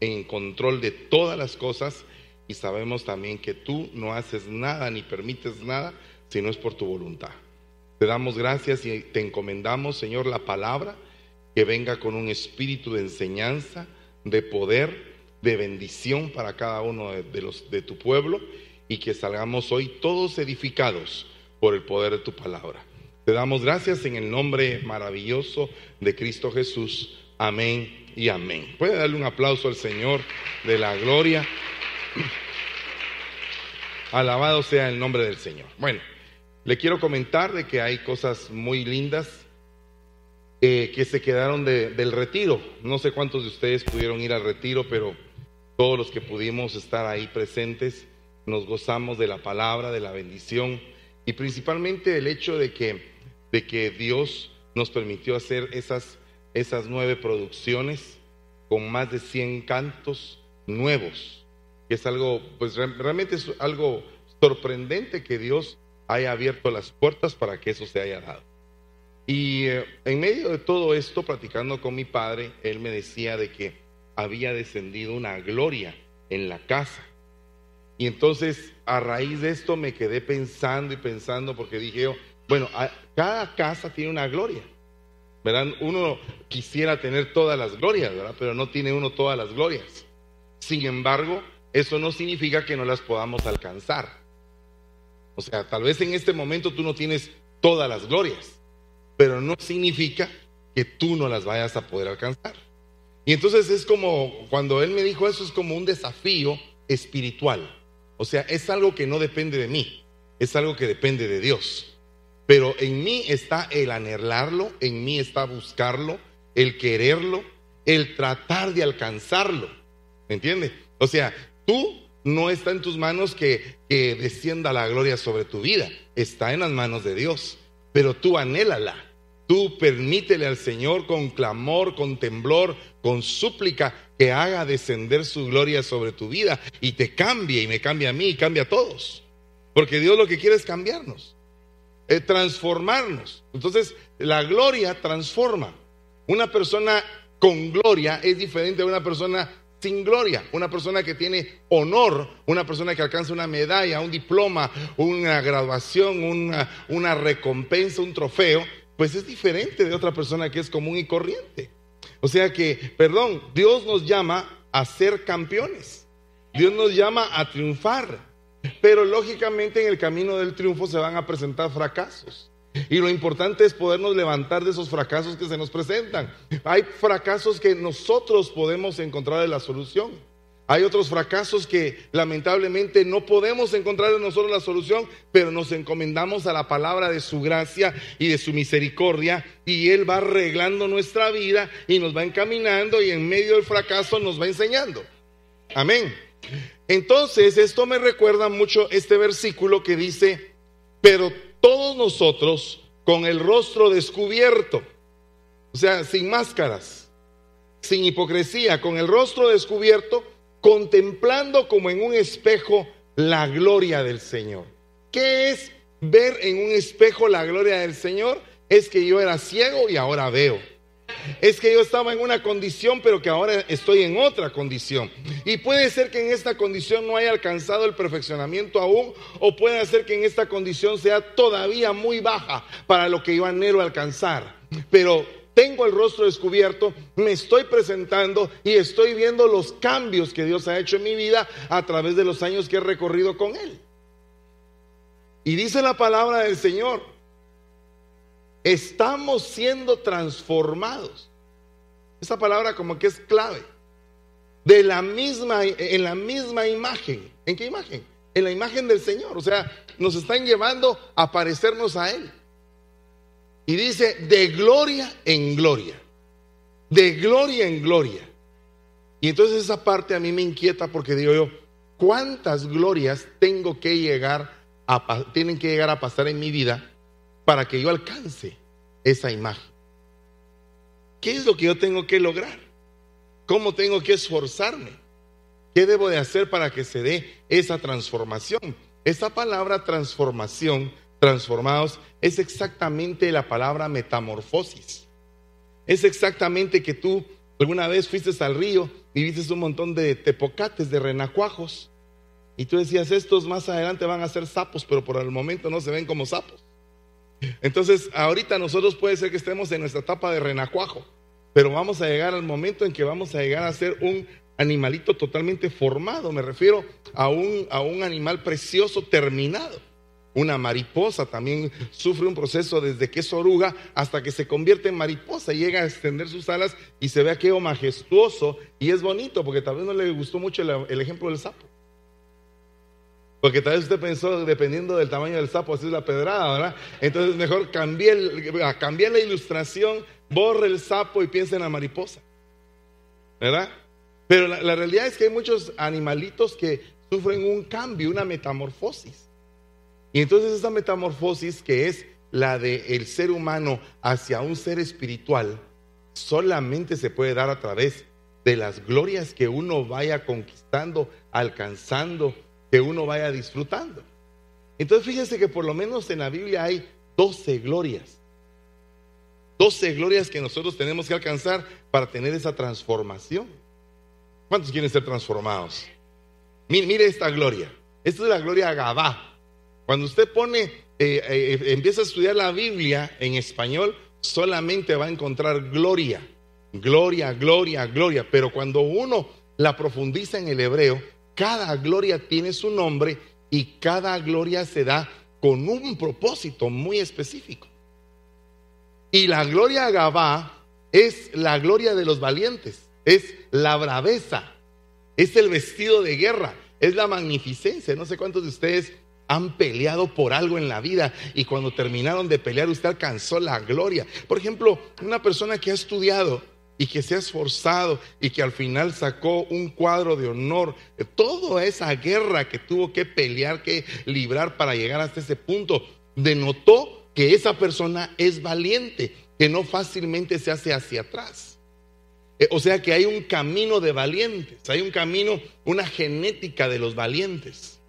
en control de todas las cosas y sabemos también que tú no haces nada ni permites nada si no es por tu voluntad. Te damos gracias y te encomendamos, Señor, la palabra que venga con un espíritu de enseñanza, de poder, de bendición para cada uno de, los de tu pueblo y que salgamos hoy todos edificados por el poder de tu palabra. Te damos gracias en el nombre maravilloso de Cristo Jesús. Amén y amén. Puede darle un aplauso al Señor de la gloria. Alabado sea el nombre del Señor. Bueno, le quiero comentar de que hay cosas muy lindas eh, que se quedaron del retiro. No sé cuántos de ustedes pudieron ir al retiro, pero todos los que pudimos estar ahí presentes nos gozamos de la palabra, de la bendición y principalmente el hecho de que, de que Dios nos permitió hacer esas, esas nueve producciones con más de 100 cantos nuevos, que es algo, pues realmente es algo sorprendente que Dios haya abierto las puertas para que eso se haya dado. Y eh, en medio de todo esto, platicando con mi padre, él me decía de que había descendido una gloria en la casa. Y entonces, a raíz de esto, me quedé pensando y pensando, porque dije yo, bueno, cada casa tiene una gloria. ¿Verdad? Uno quisiera tener todas las glorias, ¿verdad? Pero no tiene uno todas las glorias. Sin embargo, eso no significa que no las podamos alcanzar. O sea, tal vez en este momento tú no tienes todas las glorias, pero no significa que tú no las vayas a poder alcanzar. Y entonces es como, cuando él me dijo eso, es como un desafío espiritual. O sea, es algo que no depende de mí, es algo que depende de Dios. Pero en mí está el anhelarlo, en mí está buscarlo, el quererlo, el tratar de alcanzarlo. ¿Me entiendes? O sea, tú no está en tus manos que, que descienda la gloria sobre tu vida, está en las manos de Dios. Pero tú anhélala, tú permítele al Señor con clamor, con temblor, con súplica, que haga descender su gloria sobre tu vida y te cambie y me cambie a mí y cambie a todos. Porque Dios lo que quiere es cambiarnos, es transformarnos. Entonces, la gloria transforma. Una persona con gloria es diferente a una persona sin gloria. Una persona que tiene honor, una persona que alcanza una medalla, un diploma, una graduación, una, una recompensa, un trofeo, pues es diferente de otra persona que es común y corriente. O sea que, perdón, Dios nos llama a ser campeones. Dios nos llama a triunfar. Pero lógicamente en el camino del triunfo se van a presentar fracasos. Y lo importante es podernos levantar de esos fracasos que se nos presentan. Hay fracasos que nosotros podemos encontrar la solución. Hay otros fracasos que lamentablemente no podemos encontrar en nosotros la solución, pero nos encomendamos a la palabra de su gracia y de su misericordia y Él va arreglando nuestra vida y nos va encaminando y en medio del fracaso nos va enseñando. Amén. Entonces, esto me recuerda mucho este versículo que dice, pero todos nosotros con el rostro descubierto, o sea, sin máscaras, sin hipocresía, con el rostro descubierto, contemplando como en un espejo la gloria del Señor. ¿Qué es ver en un espejo la gloria del Señor? Es que yo era ciego y ahora veo. Es que yo estaba en una condición, pero que ahora estoy en otra condición. Y puede ser que en esta condición no haya alcanzado el perfeccionamiento aún, o puede ser que en esta condición sea todavía muy baja para lo que yo anhelo alcanzar. Pero tengo el rostro descubierto, me estoy presentando y estoy viendo los cambios que Dios ha hecho en mi vida a través de los años que he recorrido con Él. Y dice la palabra del Señor, estamos siendo transformados. Esa palabra como que es clave. De la misma, en la misma imagen. ¿En qué imagen? En la imagen del Señor. O sea, nos están llevando a parecernos a Él. Y dice, de gloria en gloria. De gloria en gloria. Y entonces esa parte a mí me inquieta porque digo yo, ¿cuántas glorias tengo que llegar a, tienen que llegar a pasar en mi vida para que yo alcance esa imagen? ¿Qué es lo que yo tengo que lograr? ¿Cómo tengo que esforzarme? ¿Qué debo de hacer para que se dé esa transformación? Esa palabra transformación transformados es exactamente la palabra metamorfosis. Es exactamente que tú alguna vez fuiste al río y viste un montón de tepocates, de renacuajos. Y tú decías, estos más adelante van a ser sapos, pero por el momento no se ven como sapos. Entonces, ahorita nosotros puede ser que estemos en nuestra etapa de renacuajo, pero vamos a llegar al momento en que vamos a llegar a ser un animalito totalmente formado. Me refiero a un, a un animal precioso terminado. Una mariposa también sufre un proceso desde que es oruga hasta que se convierte en mariposa, y llega a extender sus alas y se ve aquello majestuoso y es bonito, porque tal vez no le gustó mucho el, ejemplo del sapo. Porque tal vez usted pensó, dependiendo del tamaño del sapo, así es la pedrada, ¿verdad? Entonces mejor cambie, la ilustración, borre el sapo y piense en la mariposa. ¿Verdad? Pero la realidad es que hay muchos animalitos que sufren un cambio, una metamorfosis. Y entonces esa metamorfosis que es la del ser humano hacia un ser espiritual, solamente se puede dar a través de las glorias que uno vaya conquistando, alcanzando, que uno vaya disfrutando. Entonces fíjense que por lo menos en la Biblia hay 12 glorias. 12 glorias que nosotros tenemos que alcanzar para tener esa transformación. ¿Cuántos quieren ser transformados? Mire, esta gloria. Esta es la gloria Gabá. Cuando usted pone, eh, eh, empieza a estudiar la Biblia en español, solamente va a encontrar gloria, gloria, gloria, gloria. Pero cuando uno la profundiza en el hebreo, cada gloria tiene su nombre y cada gloria se da con un propósito muy específico. Y la gloria Gabá es la gloria de los valientes, es la braveza, es el vestido de guerra, es la magnificencia. No sé cuántos de ustedes han peleado por algo en la vida y cuando terminaron de pelear usted alcanzó la gloria. Por ejemplo, una persona que ha estudiado y que se ha esforzado y que al final sacó un cuadro de honor, toda esa guerra que tuvo que pelear, que librar para llegar hasta ese punto, denotó que esa persona es valiente, que no fácilmente se hace hacia atrás. Eh, o sea que hay un camino de valientes, hay un camino, una genética de los valientes.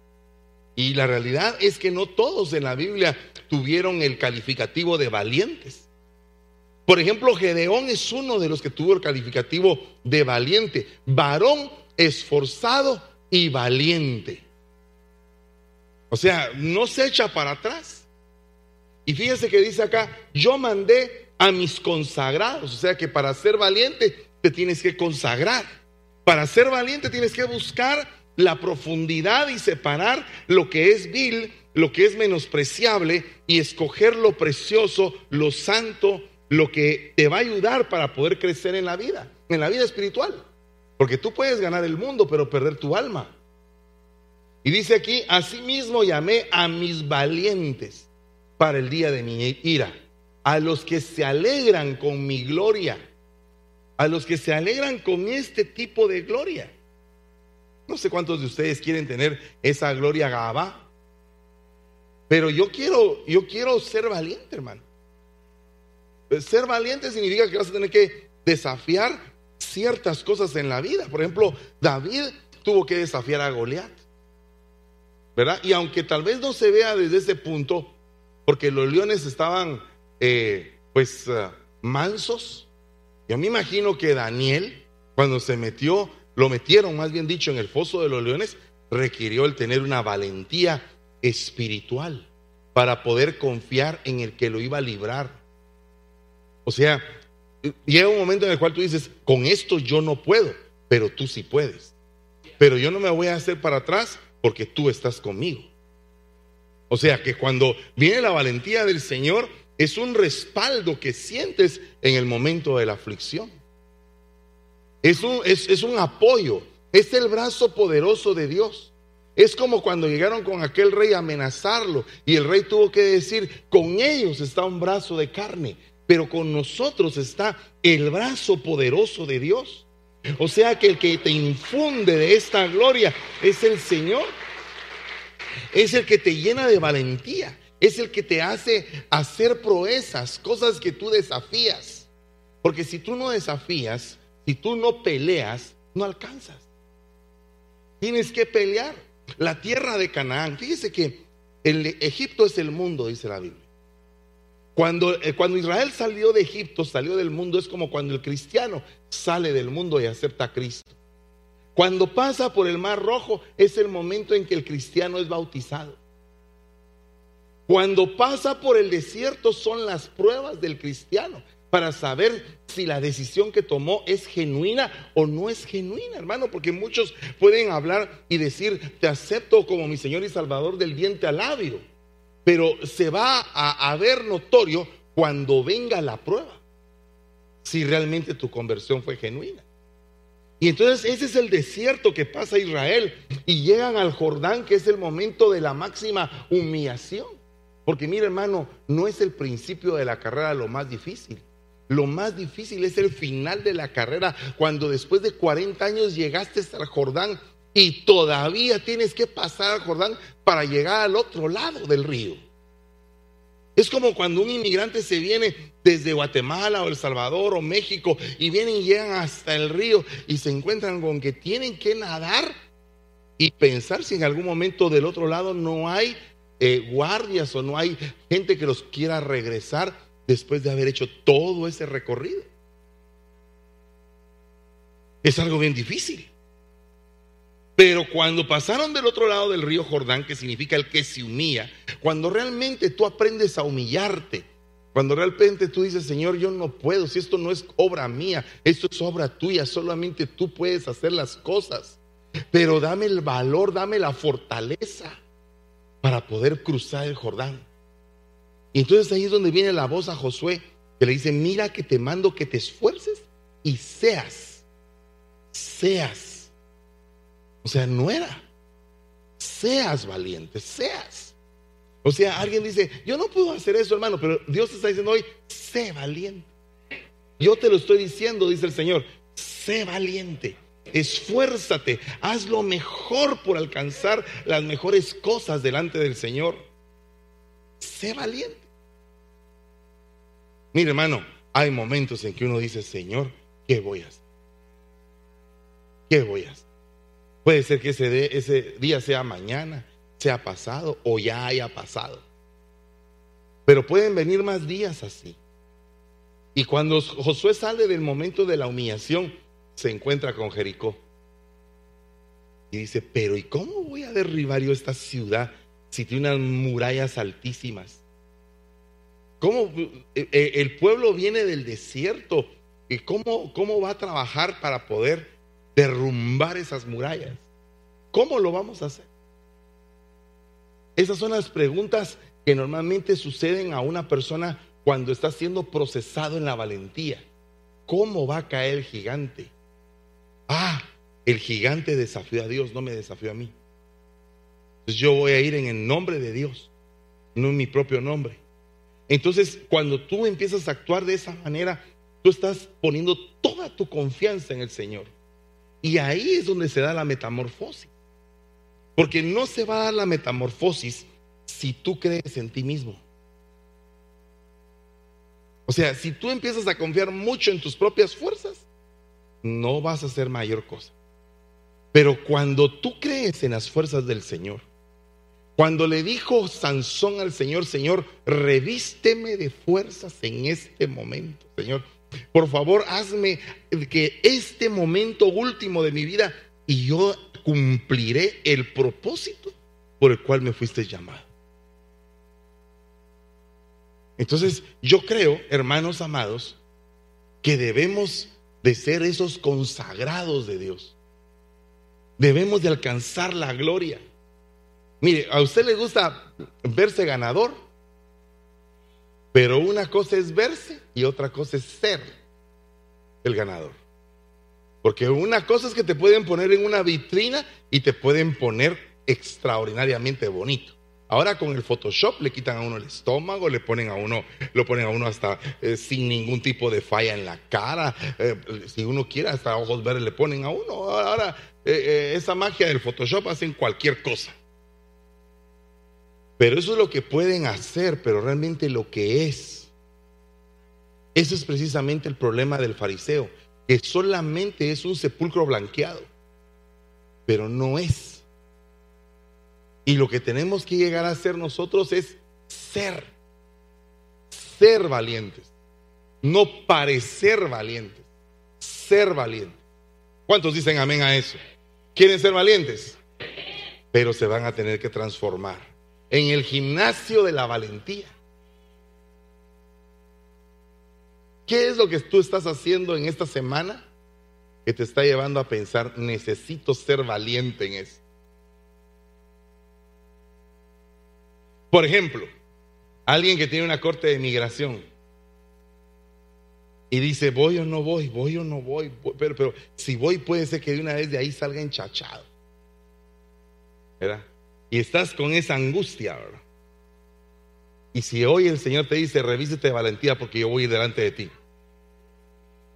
Y la realidad es que no todos en la Biblia tuvieron el calificativo de valientes. Por ejemplo, Gedeón es uno de los que tuvo el calificativo de valiente, varón esforzado y valiente. O sea, no se echa para atrás. Y fíjese que dice acá, yo mandé a mis consagrados. O sea que para ser valiente te tienes que consagrar. Para ser valiente tienes que buscar la profundidad y separar lo que es vil, lo que es menospreciable y escoger lo precioso, lo santo, lo que te va a ayudar para poder crecer en la vida, en la vida espiritual. Porque tú puedes ganar el mundo, pero perder tu alma. Y dice aquí, asimismo llamé a mis valientes para el día de mi ira, a los que se alegran con mi gloria, a los que se alegran con este tipo de gloria. No sé cuántos de ustedes quieren tener esa gloria gaba. Pero yo quiero, yo quiero ser valiente, hermano. Ser valiente significa que vas a tener que desafiar ciertas cosas en la vida. Por ejemplo, David tuvo que desafiar a Goliat. ¿Verdad? Y aunque tal vez no se vea desde ese punto, porque los leones estaban, eh, pues, uh, mansos. Yo me imagino que Daniel, cuando se metió lo metieron, más bien dicho, en el foso de los leones, requirió el tener una valentía espiritual para poder confiar en el que lo iba a librar. O sea, llega un momento en el cual tú dices, con esto yo no puedo, pero tú sí puedes. Pero yo no me voy a hacer para atrás porque tú estás conmigo. O sea que cuando viene la valentía del Señor, es un respaldo que sientes en el momento de la aflicción. Es un, es, un apoyo, es el brazo poderoso de Dios. Es como cuando llegaron con aquel rey a amenazarlo y el rey tuvo que decir, con ellos está un brazo de carne, pero con nosotros está el brazo poderoso de Dios. O sea que el que te infunde de esta gloria es el Señor. Es el que te llena de valentía. Es el que te hace hacer proezas, cosas que tú desafías. Porque si tú no desafías, si tú no peleas, no alcanzas. Tienes que pelear. La tierra de Canaán, fíjese que el Egipto es el mundo, dice la Biblia. Cuando, eh, cuando Israel salió de Egipto, salió del mundo, es como cuando el cristiano sale del mundo y acepta a Cristo. Cuando pasa por el mar rojo es el momento en que el cristiano es bautizado. Cuando pasa por el desierto son las pruebas del cristiano para saber si la decisión que tomó es genuina o no es genuina, hermano, porque muchos pueden hablar y decir, te acepto como mi Señor y Salvador del diente al labio, pero se va a, ver notorio cuando venga la prueba, si realmente tu conversión fue genuina. Y entonces ese es el desierto que pasa Israel y llegan al Jordán, que es el momento de la máxima humillación. Porque mire hermano, no es el principio de la carrera lo más difícil. Lo más difícil es el final de la carrera, cuando después de 40 años llegaste al Jordán y todavía tienes que pasar al Jordán para llegar al otro lado del río. Es como cuando un inmigrante se viene desde Guatemala o El Salvador o México y vienen y llegan hasta el río y se encuentran con que tienen que nadar y pensar si en algún momento del otro lado no hay eh, guardias o no hay gente que los quiera regresar después de haber hecho todo ese recorrido. Es algo bien difícil. Pero cuando pasaron del otro lado del río Jordán, que significa el que se humilla, cuando realmente tú aprendes a humillarte, cuando realmente tú dices, Señor, yo no puedo, si esto no es obra mía, esto es obra tuya, solamente tú puedes hacer las cosas. Pero dame el valor, dame la fortaleza para poder cruzar el Jordán. Y entonces ahí es donde viene la voz a Josué, que le dice, mira que te mando que te esfuerces y seas, seas. O sea, no era, seas valiente, seas. O sea, alguien dice, yo no puedo hacer eso, hermano, pero Dios está diciendo hoy, sé valiente. Yo te lo estoy diciendo, dice el Señor, sé valiente, esfuérzate, haz lo mejor por alcanzar las mejores cosas delante del Señor. Sé valiente. Mire, hermano, hay momentos en que uno dice, Señor, ¿qué voy a hacer? ¿Qué voy a hacer? Puede ser que ese, día sea mañana, sea pasado o ya haya pasado. Pero pueden venir más días así. Y cuando Josué sale del momento de la humillación, se encuentra con Jericó. Y dice, pero ¿y cómo voy a derribar yo esta ciudad si tiene unas murallas altísimas? ¿Cómo eh, eh, el pueblo viene del desierto? ¿Y cómo, cómo va a trabajar para poder derrumbar esas murallas? ¿Cómo lo vamos a hacer? Esas son las preguntas que normalmente suceden a una persona cuando está siendo procesado en la valentía. ¿Cómo va a caer el gigante? Ah, el gigante desafió a Dios, no me desafió a mí. Entonces yo voy a ir en el nombre de Dios, no en mi propio nombre. Entonces, cuando tú empiezas a actuar de esa manera, tú estás poniendo toda tu confianza en el Señor. Y ahí es donde se da la metamorfosis. Porque no se va a dar la metamorfosis si tú crees en ti mismo. O sea, si tú empiezas a confiar mucho en tus propias fuerzas, no vas a hacer mayor cosa. Pero cuando tú crees en las fuerzas del Señor, cuando le dijo Sansón al Señor, Señor, revísteme de fuerzas en este momento, Señor. Por favor, hazme que este momento último de mi vida y yo cumpliré el propósito por el cual me fuiste llamado. Entonces, yo creo, hermanos amados, que debemos de ser esos consagrados de Dios. Debemos de alcanzar la gloria. Mire, a usted le gusta verse ganador, pero una cosa es verse y otra cosa es ser el ganador. Porque una cosa es que te pueden poner en una vitrina y te pueden poner extraordinariamente bonito. Ahora con el Photoshop le quitan a uno el estómago, le ponen a uno, lo ponen a uno hasta eh, sin ningún tipo de falla en la cara. Eh, si uno quiere, hasta ojos verdes le ponen a uno. Ahora, eh, esa magia del Photoshop hacen cualquier cosa. Pero eso es lo que pueden hacer, pero realmente lo que es. Ese es precisamente el problema del fariseo, que solamente es un sepulcro blanqueado, pero no es. Y lo que tenemos que llegar a hacer nosotros es ser, ser valientes, no parecer valientes, ser valientes. ¿Cuántos dicen amén a eso? ¿Quieren ser valientes? Pero se van a tener que transformar en el gimnasio de la valentía. ¿Qué es lo que tú estás haciendo en esta semana que te está llevando a pensar, necesito ser valiente en eso? Por ejemplo, alguien que tiene una corte de migración y dice, voy o no voy, voy o no voy, pero, pero si voy puede ser que de una vez de ahí salga enchachado. ¿Verdad? Y estás con esa angustia, ¿verdad? Y si hoy el Señor te dice, revísete de valentía porque yo voy delante de ti.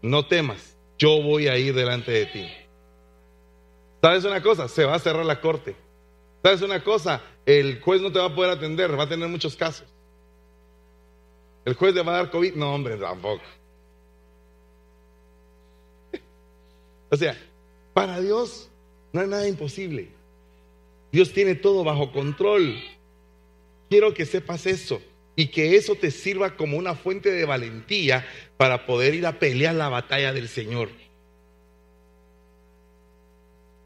No temas, yo voy a ir delante de ti. ¿Sabes una cosa? Se va a cerrar la corte. ¿Sabes una cosa? El juez no te va a poder atender, va a tener muchos casos. ¿El juez le va a dar COVID? No, hombre, tampoco. O sea, para Dios no hay nada imposible. Dios tiene todo bajo control. Quiero que sepas eso y que eso te sirva como una fuente de valentía para poder ir a pelear la batalla del Señor.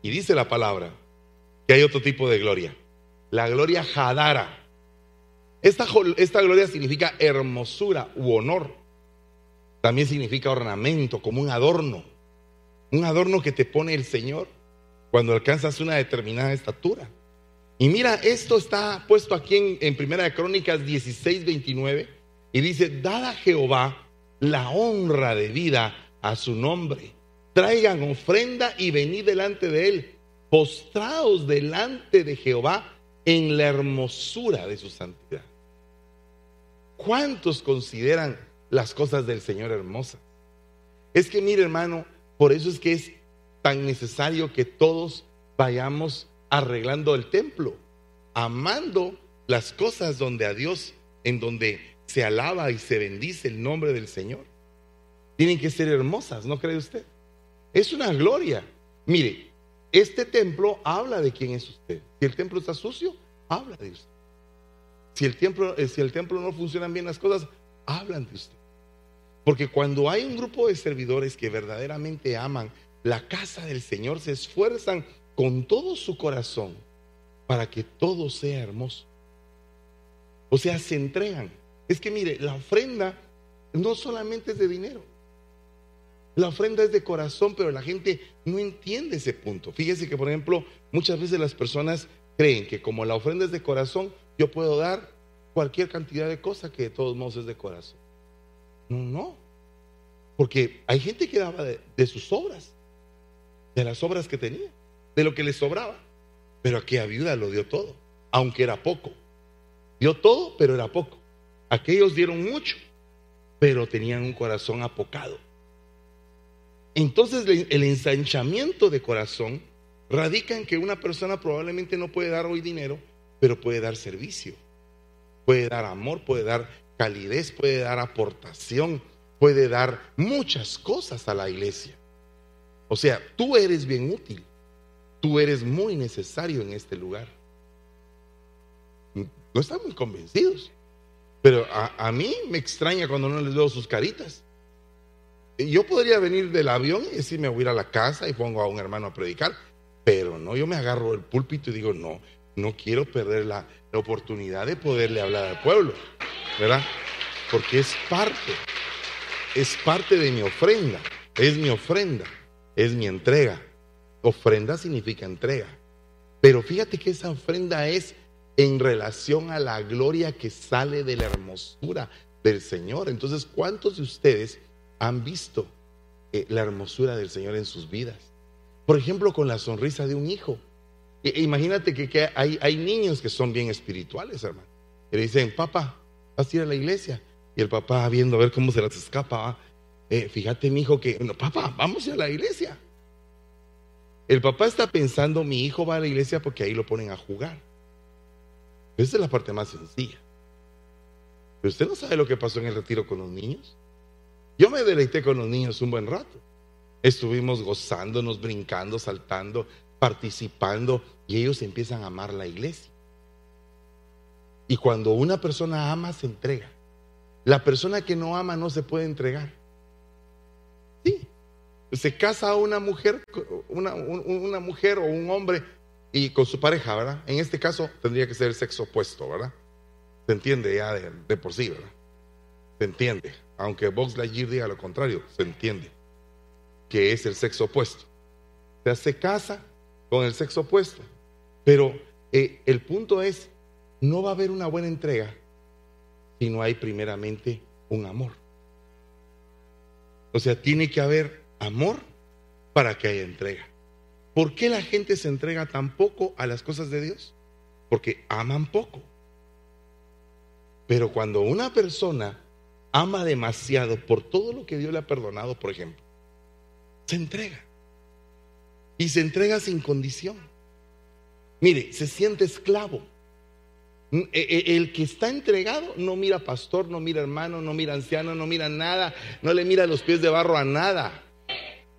Y dice la palabra que hay otro tipo de gloria, la gloria Hadara. Esta, esta gloria significa hermosura u honor. También significa ornamento, como un adorno. Un adorno que te pone el Señor cuando alcanzas una determinada estatura. Y mira, esto está puesto aquí en, Primera de Crónicas 16, 29, y dice, dada a Jehová la honra de vida a su nombre. Traigan ofrenda y venid delante de él, postrados delante de Jehová en la hermosura de su santidad. ¿Cuántos consideran las cosas del Señor hermosas? Es que mire hermano, por eso es que es tan necesario que todos vayamos arreglando el templo, amando las cosas donde a Dios, en donde se alaba y se bendice el nombre del Señor. Tienen que ser hermosas, ¿no cree usted? Es una gloria. Mire, este templo habla de quién es usted. Si el templo está sucio, habla de usted. Si el templo, eh, si el templo no funcionan bien las cosas, hablan de usted. Porque cuando hay un grupo de servidores que verdaderamente aman la casa del Señor, se esfuerzan con todo su corazón para que todo sea hermoso. O sea, se entregan. Es que mire, la ofrenda no solamente es de dinero. La ofrenda es de corazón, pero la gente no entiende ese punto. Fíjese que, por ejemplo, muchas veces las personas creen que como la ofrenda es de corazón, yo puedo dar cualquier cantidad de cosas que de todos modos es de corazón. No, no. Porque hay gente que daba de sus obras, de las obras que tenía de lo que le sobraba. Pero aquella viuda lo dio todo, aunque era poco. Dio todo, pero era poco. Aquellos dieron mucho, pero tenían un corazón apocado. Entonces el ensanchamiento de corazón radica en que una persona probablemente no puede dar hoy dinero, pero puede dar servicio, puede dar amor, puede dar calidez, puede dar aportación, puede dar muchas cosas a la iglesia. O sea, tú eres bien útil. Tú eres muy necesario en este lugar. No están muy convencidos. Pero a, mí me extraña cuando no les veo sus caritas. Yo podría venir del avión y decirme voy a ir a la casa y pongo a un hermano a predicar, pero no, yo me agarro el púlpito y digo, no, no quiero perder la, la oportunidad de poderle hablar al pueblo, ¿verdad? Porque es parte, es parte de mi ofrenda, es mi ofrenda, es mi entrega. Ofrenda significa entrega. Pero fíjate que esa ofrenda es en relación a la gloria que sale de la hermosura del Señor. Entonces, ¿cuántos de ustedes han visto eh, la hermosura del Señor en sus vidas? Por ejemplo, con la sonrisa de un hijo. Imagínate que, hay, niños que son bien espirituales, hermano. Y le dicen, papá, vas a ir a la iglesia. Y el papá viendo a ver cómo se las escapa. Eh, fíjate, mi hijo, que, no, papá, vamos a la iglesia. El papá está pensando, mi hijo va a la iglesia porque ahí lo ponen a jugar. Esa es la parte más sencilla. Pero usted no sabe lo que pasó en el retiro con los niños. Yo me deleité con los niños un buen rato. Estuvimos gozándonos, brincando, saltando, participando y ellos empiezan a amar la iglesia. Y cuando una persona ama, se entrega. La persona que no ama no se puede entregar. Se casa una mujer, una, una mujer o un hombre y con su pareja, ¿verdad? En este caso tendría que ser el sexo opuesto, ¿verdad? Se entiende ya de, por sí, ¿verdad? Se entiende. Aunque Vox Lightyear diga lo contrario, se entiende que es el sexo opuesto. O sea, se casa con el sexo opuesto. Pero eh, el punto es, no va a haber una buena entrega si no hay primeramente un amor. O sea, tiene que haber amor para que haya entrega. ¿Por qué la gente se entrega tan poco a las cosas de Dios? Porque aman poco. Pero cuando una persona ama demasiado por todo lo que Dios le ha perdonado, por ejemplo, se entrega. Y se entrega sin condición. Mire, se siente esclavo. Mm, e, e, el que está entregado no mira pastor, no mira hermano, no mira anciano, no mira nada, no le mira los pies de barro a nada.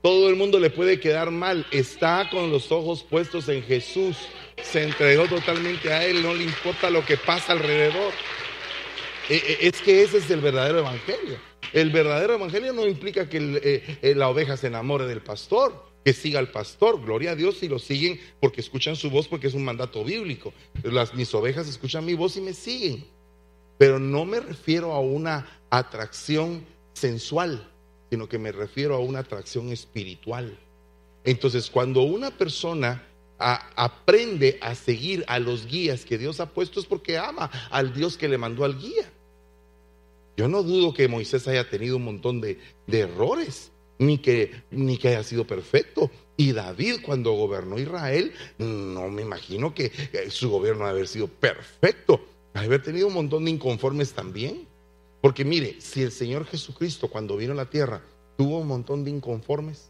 Todo el mundo le puede quedar mal. Está con los ojos puestos en Jesús. Se entregó totalmente a Él. No le importa lo que pasa alrededor. E, es que ese es el verdadero evangelio. El verdadero evangelio no implica que eh, eh, la oveja se enamore del pastor que siga al pastor. Gloria a Dios si lo siguen porque escuchan su voz, porque es un mandato bíblico. Las, mis ovejas escuchan mi voz y me siguen. Pero no me refiero a una atracción sensual, sino que me refiero a una atracción espiritual. Entonces, cuando una persona aprende a seguir a los guías que Dios ha puesto, es porque ama al Dios que le mandó al guía. Yo no dudo que Moisés haya tenido un montón de, errores, ni que, ni que haya sido perfecto. Y David cuando gobernó Israel, no me imagino que su gobierno haber sido perfecto. Haber tenido un montón de inconformes también. Porque mire, si el Señor Jesucristo cuando vino a la tierra tuvo un montón de inconformes,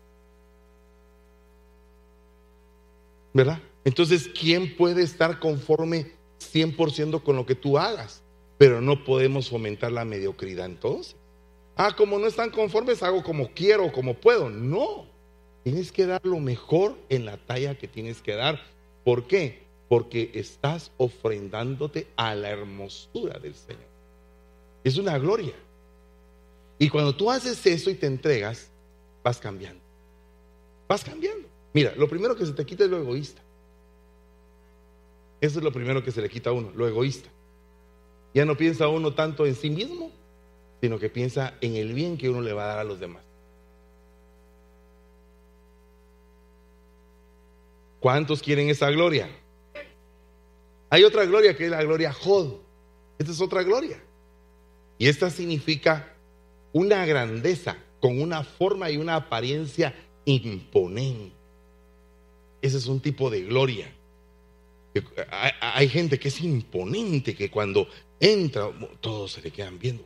¿verdad? Entonces, ¿quién puede estar conforme 100% con lo que tú hagas? Pero no podemos fomentar la mediocridad entonces. Ah, como no están conformes, hago como quiero, como puedo. No, tienes que dar lo mejor en la talla que tienes que dar. ¿Por qué? Porque estás ofrendándote a la hermosura del Señor. Es una gloria. Y cuando tú haces eso y te entregas, vas cambiando. Vas cambiando. Mira, lo primero que se te quita es lo egoísta. Eso es lo primero que se le quita a uno, lo egoísta. Ya no piensa uno tanto en sí mismo, sino que piensa en el bien que uno le va a dar a los demás. ¿Cuántos quieren esa gloria? Hay otra gloria que es la gloria Jod. Esta es otra gloria. Y esta significa una grandeza con una forma y una apariencia imponente. Ese es un tipo de gloria. Hay, gente que es imponente, que cuando entra, todos se le quedan viendo.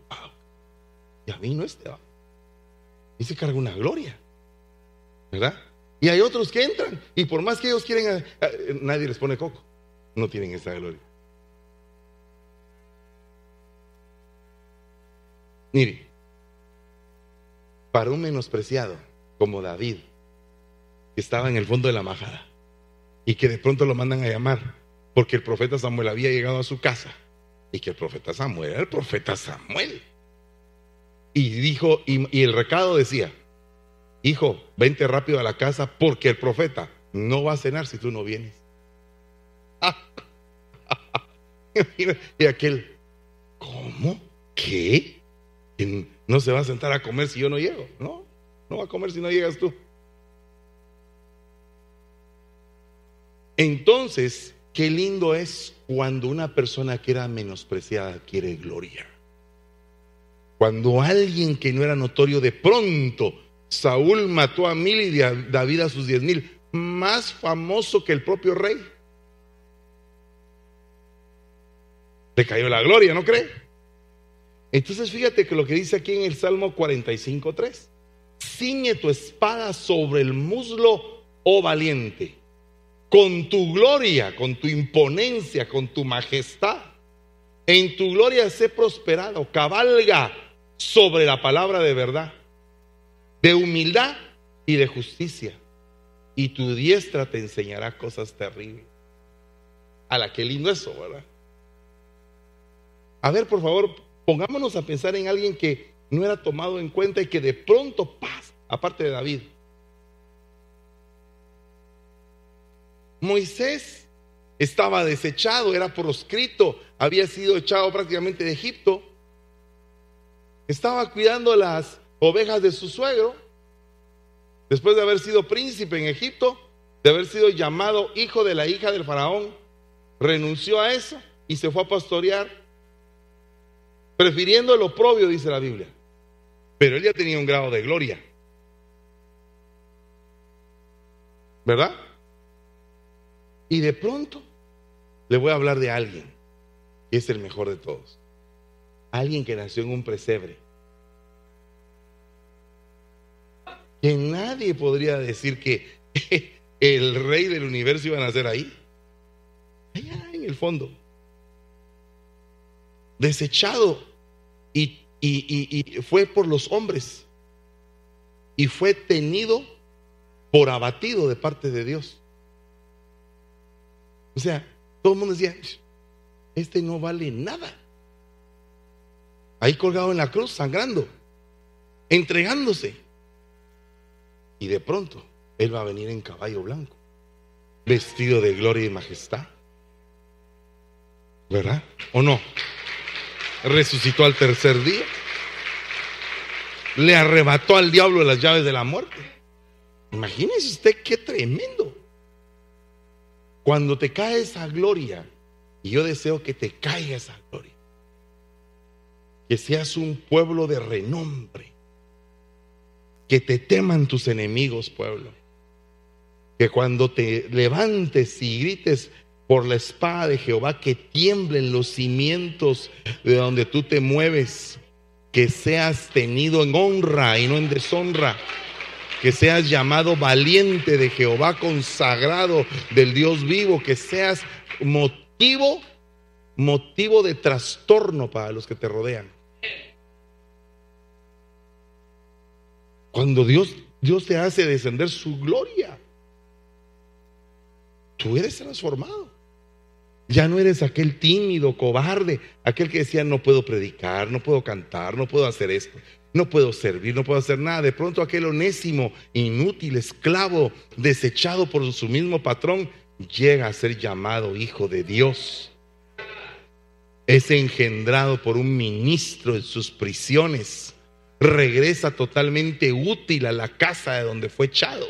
Y a mí no este va. Y se carga una gloria. ¿Verdad? Y hay otros que entran y por más que ellos quieren, nadie les pone coco. No tienen esa gloria. Mire, para un menospreciado como David, que estaba en el fondo de la majada y que de pronto lo mandan a llamar porque el profeta Samuel había llegado a su casa y que el profeta Samuel era el profeta Samuel. Y dijo, y, el recado decía, hijo, vente rápido a la casa porque el profeta no va a cenar si tú no vienes. y aquel, ¿cómo? ¿Qué? ¿No se va a sentar a comer si yo no llego? No, no va a comer si no llegas tú. Entonces, qué lindo es cuando una persona que era menospreciada quiere gloria. Cuando alguien que no era notorio de pronto, Saúl mató a mil y David a sus diez mil, más famoso que el propio rey. Le cayó la gloria, ¿no cree? Entonces fíjate que lo que dice aquí en el Salmo 45.3, ciñe tu espada sobre el muslo, oh valiente, con tu gloria, con tu imponencia, con tu majestad. En tu gloria sé prosperado, cabalga sobre la palabra de verdad, de humildad y de justicia. Y tu diestra te enseñará cosas terribles. A la que lindo eso, ¿verdad? A ver, por favor, Pongámonos a pensar en alguien que no era tomado en cuenta y que de pronto paz, aparte de David. Moisés estaba desechado, era proscrito, había sido echado prácticamente de Egipto. Estaba cuidando las ovejas de su suegro, después de haber sido príncipe en Egipto, de haber sido llamado hijo de la hija del faraón, renunció a eso y se fue a pastorear prefiriendo el oprobio, dice la Biblia. Pero él ya tenía un grado de gloria. ¿Verdad? Y de pronto le voy a hablar de alguien que es el mejor de todos. Alguien que nació en un presebre. Que nadie podría decir que el rey del universo iba a nacer ahí. Allá en el fondo. Desechado. Y, y fue por los hombres. Y fue tenido por abatido de parte de Dios. O sea, todo el mundo decía, este no vale nada. Ahí colgado en la cruz, sangrando, entregándose. Y de pronto, Él va a venir en caballo blanco, vestido de gloria y majestad. ¿Verdad? ¿O no? Resucitó al tercer día. Le arrebató al diablo las llaves de la muerte. Imagínese usted qué tremendo. Cuando te cae esa gloria, y yo deseo que te caiga esa gloria, que seas un pueblo de renombre, que te teman tus enemigos, pueblo, que cuando te levantes y grites por la espada de Jehová, que tiemblen los cimientos de donde tú te mueves, que seas tenido en honra y no en deshonra que seas llamado valiente de Jehová, consagrado del Dios vivo, que seas motivo, motivo de trastorno para los que te rodean. Cuando Dios, Dios te hace descender su gloria, tú eres transformado. Ya no eres aquel tímido, cobarde, aquel que decía no puedo predicar, no puedo cantar, no puedo hacer esto no puedo servir, no puedo hacer nada. De pronto aquel onésimo, inútil, esclavo, desechado por su mismo patrón, llega a ser llamado hijo de Dios. Es engendrado por un ministro en sus prisiones. Regresa totalmente útil a la casa de donde fue echado.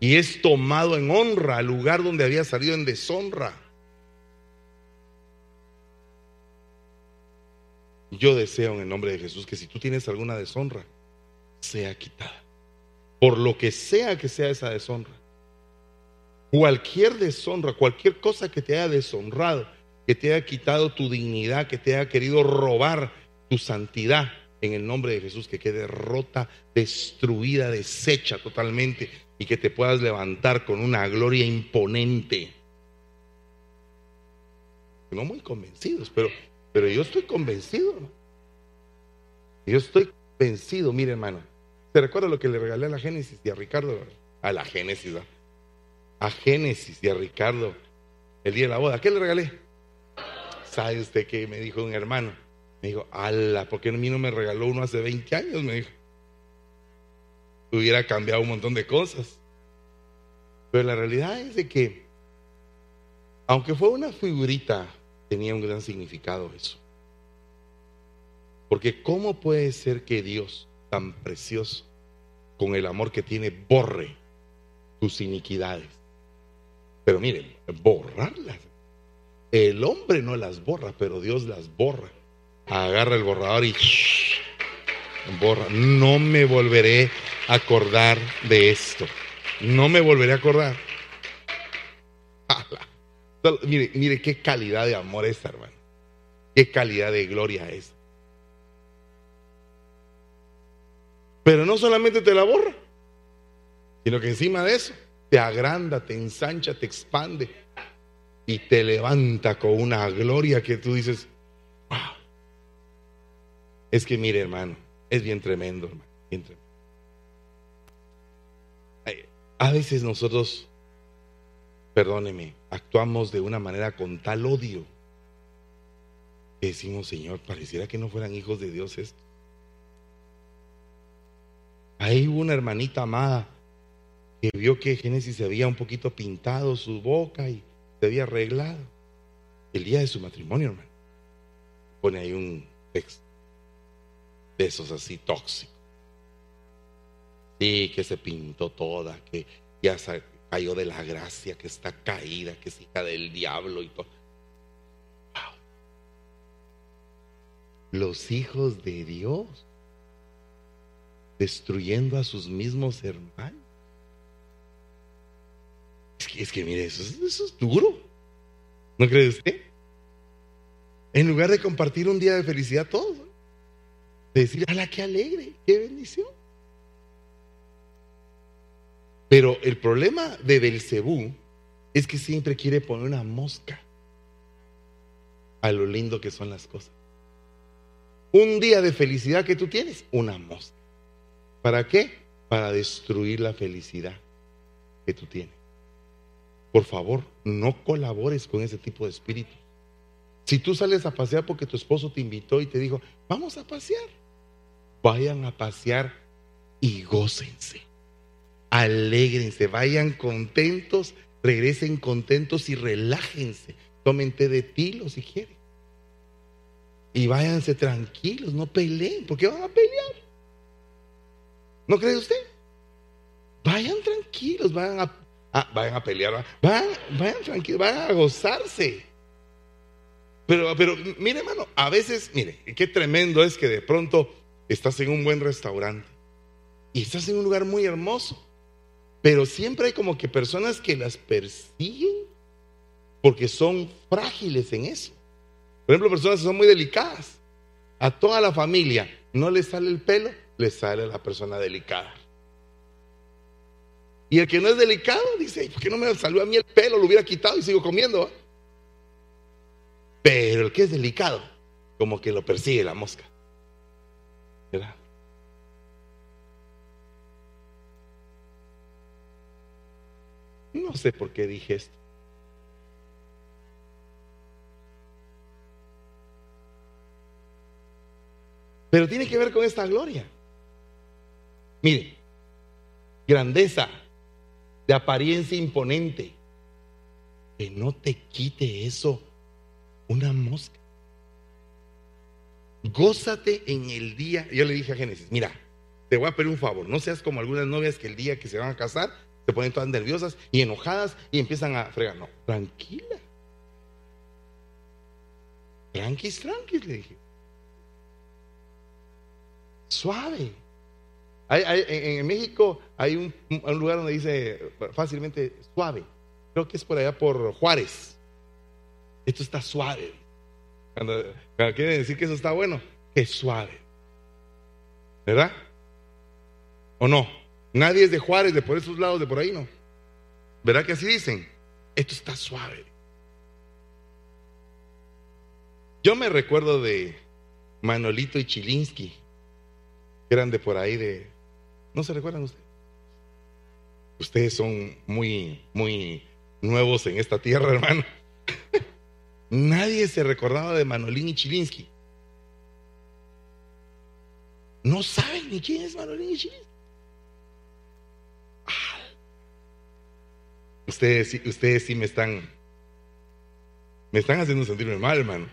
Y es tomado en honra al lugar donde había salido en deshonra. Yo deseo en el nombre de Jesús que si tú tienes alguna deshonra, sea quitada. Por lo que sea que sea esa deshonra. Cualquier deshonra, cualquier cosa que te haya deshonrado, que te haya quitado tu dignidad, que te haya querido robar tu santidad, en el nombre de Jesús, que quede rota, destruida, deshecha totalmente y que te puedas levantar con una gloria imponente. No muy convencidos, pero pero yo estoy convencido. Yo estoy convencido, mire hermano. ¿Se recuerda lo que le regalé a la Génesis y a Ricardo? A la Génesis, a Génesis y a Ricardo el día de la boda. ¿Qué le regalé? ¿Sabe usted qué me dijo un hermano? Me dijo, ala, ¿por qué a mí no me regaló uno hace 20 años? Me dijo. Hubiera cambiado un montón de cosas. Pero la realidad es de que, aunque fue una figurita tenía un gran significado eso. Porque ¿cómo puede ser que Dios, tan precioso, con el amor que tiene, borre tus iniquidades? Pero miren, borrarlas. El hombre no las borra, pero Dios las borra. Agarra el borrador y borra. No me volveré a acordar de esto. No me volveré a acordar. Mire, mire qué calidad de amor es, hermano. Qué calidad de gloria es. Pero no solamente te la borra, sino que encima de eso te agranda, te ensancha, te expande y te levanta con una gloria que tú dices, wow. Es que mire, hermano, es bien tremendo, hermano, bien tremendo. A veces nosotros perdóneme, actuamos de una manera con tal odio que decimos, Señor, pareciera que no fueran hijos de Dios Ahí hubo una hermanita amada que vio que Génesis se había un poquito pintado su boca y se había arreglado. El día de su matrimonio, hermano. Pone ahí un texto de esos así tóxicos. Sí, que se pintó toda, que ya cayó de la gracia, que está caída, que es hija del diablo y todo. Los hijos de Dios destruyendo a sus mismos hermanos. Es que, mire, eso, es duro. ¿No cree usted? En lugar de compartir un día de felicidad todos, de decir, ¡ala, qué alegre! ¡Qué bendición! Pero el problema de Belcebú es que siempre quiere poner una mosca a lo lindo que son las cosas. Un día de felicidad que tú tienes, una mosca. ¿Para qué? Para destruir la felicidad que tú tienes. Por favor, no colabores con ese tipo de espíritu. Si tú sales a pasear porque tu esposo te invitó y te dijo, vamos a pasear, vayan a pasear y gócense. Alégrense, vayan contentos, regresen contentos y relájense. Tomen té de tilo si quieren. Y váyanse tranquilos, no peleen, porque van a pelear. ¿No cree usted? Vayan tranquilos, vayan a, vayan a pelear, vayan, vayan tranquilos, vayan a gozarse. Pero, pero, mire, hermano, a veces, mire, qué tremendo es que de pronto estás en un buen restaurante y estás en un lugar muy hermoso, pero siempre hay como que personas que las persiguen porque son frágiles en eso. Por ejemplo, personas que son muy delicadas. A toda la familia no le sale el pelo, le sale a la persona delicada. Y el que no es delicado dice, ¿por qué no me salió a mí el pelo? Lo hubiera quitado y sigo comiendo. Pero el que es delicado, como que lo persigue la mosca. ¿Verdad? No sé por qué dije esto. Pero tiene que ver con esta gloria. Mire, grandeza de apariencia imponente. Que no te quite eso una mosca. Gózate en el día. Yo le dije a Génesis, mira, te voy a pedir un favor, no seas como algunas novias que el día que se van a casar se ponen todas nerviosas y enojadas y empiezan a fregar. No, tranquila. Tranquis, tranquis, le dije. Suave. en, México hay un, lugar donde dice fácilmente suave. Creo que es por allá por Juárez. Esto está suave. Cuando, quiere decir que eso está bueno, es suave. ¿Verdad? ¿O no? Nadie es de Juárez, de por esos lados, de por ahí, ¿no? ¿Verdad que así dicen? Esto está suave. Yo me recuerdo de Manolito y Chilinsky eran de por ahí de... ¿No se recuerdan ustedes? Ustedes son muy, muy nuevos en esta tierra, hermano. Nadie se recordaba de Manolín y Chilinsky. No saben ni quién es Manolín y Chilinsky. Ustedes, ustedes sí me están, me están haciendo sentirme mal, hermano.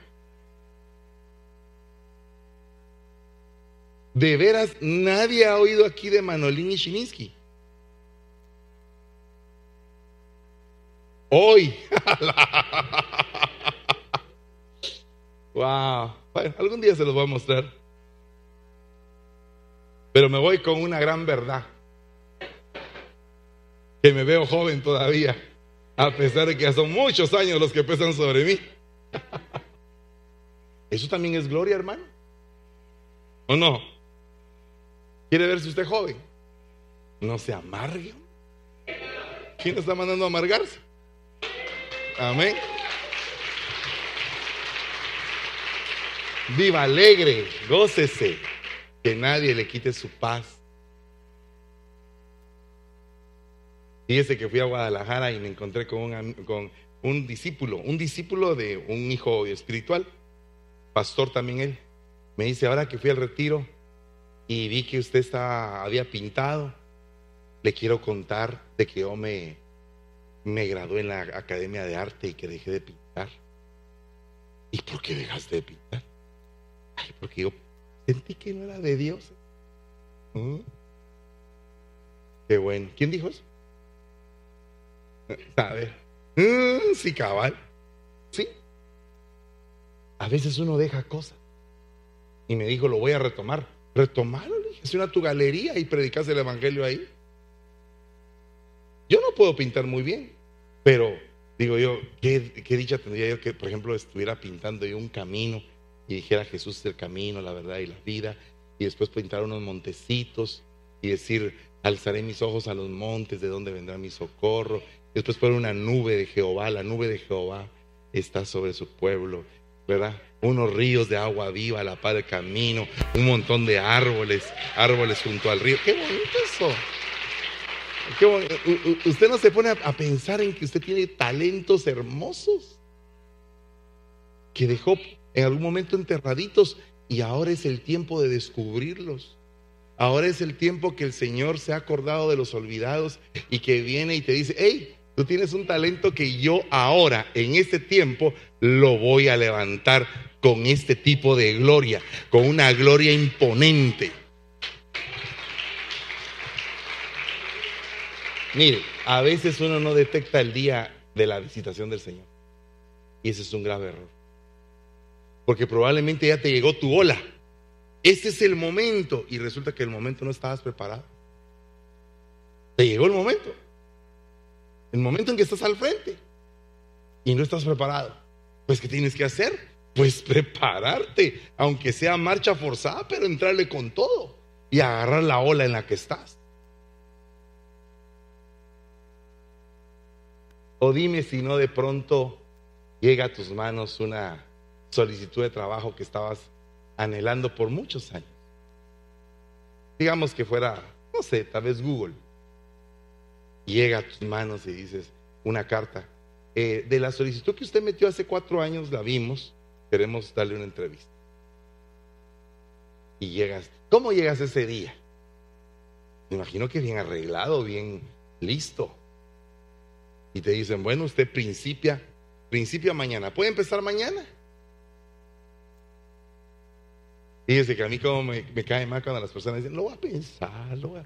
De veras, nadie ha oído aquí de Manolín y. Hoy. wow. Bueno, algún día se los voy a mostrar. Pero me voy con una gran verdad. Que me veo joven todavía. A pesar de que son muchos años los que pesan sobre mí. Eso también es gloria, hermano. ¿O no? ¿Quiere verse usted joven? No se amargue. ¿Quién está mandando a amargarse? Amén. Viva alegre, gócese, que nadie le quite su paz. Fíjese que fui a Guadalajara y me encontré con un, discípulo, un discípulo de un hijo espiritual, pastor también él. Me dice, ahora que fui al retiro, y vi que usted está, había pintado. le quiero contar de que yo me, me gradué en la Academia de Arte y que dejé de pintar. ¿Y por qué dejaste de pintar? Ay, porque yo sentí que no era de Dios. ¿Mm? Qué bueno. ¿Quién dijo eso? Ver. Mm, sí, cabal. Sí. A veces uno deja cosas. Y me dijo, lo voy a retomar. Retomarlo, le dije, una tu galería y predicas el evangelio ahí. Yo no puedo pintar muy bien, pero digo yo, ¿qué, dicha tendría yo que, por ejemplo, estuviera pintando yo un camino y dijera Jesús es el camino, la verdad y la vida, y después pintar unos montecitos y decir, alzaré mis ojos a los montes, de donde vendrá mi socorro, después poner una nube de Jehová, la nube de Jehová está sobre su pueblo, ¿verdad? Unos ríos de agua viva a la par del camino, un montón de árboles, árboles junto al río. Qué bonito eso. Usted no se pone a pensar en que usted tiene talentos hermosos que dejó en algún momento enterraditos y ahora es el tiempo de descubrirlos. Ahora es el tiempo que el Señor se ha acordado de los olvidados y que viene y te dice, hey, tú tienes un talento que yo ahora, en este tiempo, lo voy a levantar con este tipo de gloria, con una gloria imponente. Mire, a veces uno no detecta el día de la visitación del Señor. Y ese es un grave error. Porque probablemente ya te llegó tu ola. Este es el momento. Y resulta que el momento no estabas preparado. Te llegó el momento. El momento en que estás al frente. Y no estás preparado. Pues, ¿qué tienes que hacer? Pues prepararte. Aunque sea marcha forzada, pero entrarle con todo. Y agarrar la ola en la que estás. O dime si no de pronto llega a tus manos una solicitud de trabajo que estabas anhelando por muchos años. Digamos que fuera, no sé, tal vez Google. Llega a tus manos y dices una carta. Eh, de la solicitud que usted metió hace cuatro años, la vimos, queremos darle una entrevista. Y llegas, ¿cómo llegas ese día? Me imagino que bien arreglado, bien listo y te dicen, bueno, usted principia, principia mañana. ¿Puede empezar mañana? Fíjese que a mí como me, cae mal cuando las personas dicen, lo voy a pensar, lo voy a...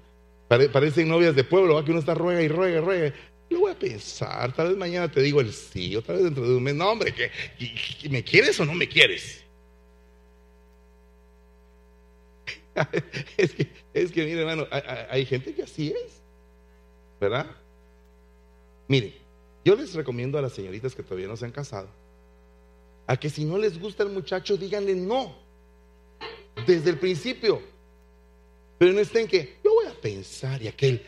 parecen novias de pueblo, ¿va? que uno está ruega y ruega y ruega. Lo voy a pensar, tal vez mañana te digo el sí, otra vez dentro de un mes. No, hombre, que, ¿me quieres o no me quieres? es, que, es que, mire, hermano, hay, hay gente que así es, ¿verdad? Mire, yo les recomiendo a las señoritas que todavía no se han casado a que si no les gusta el muchacho, díganle no. Desde el principio. Pero no estén que yo voy pensar y aquel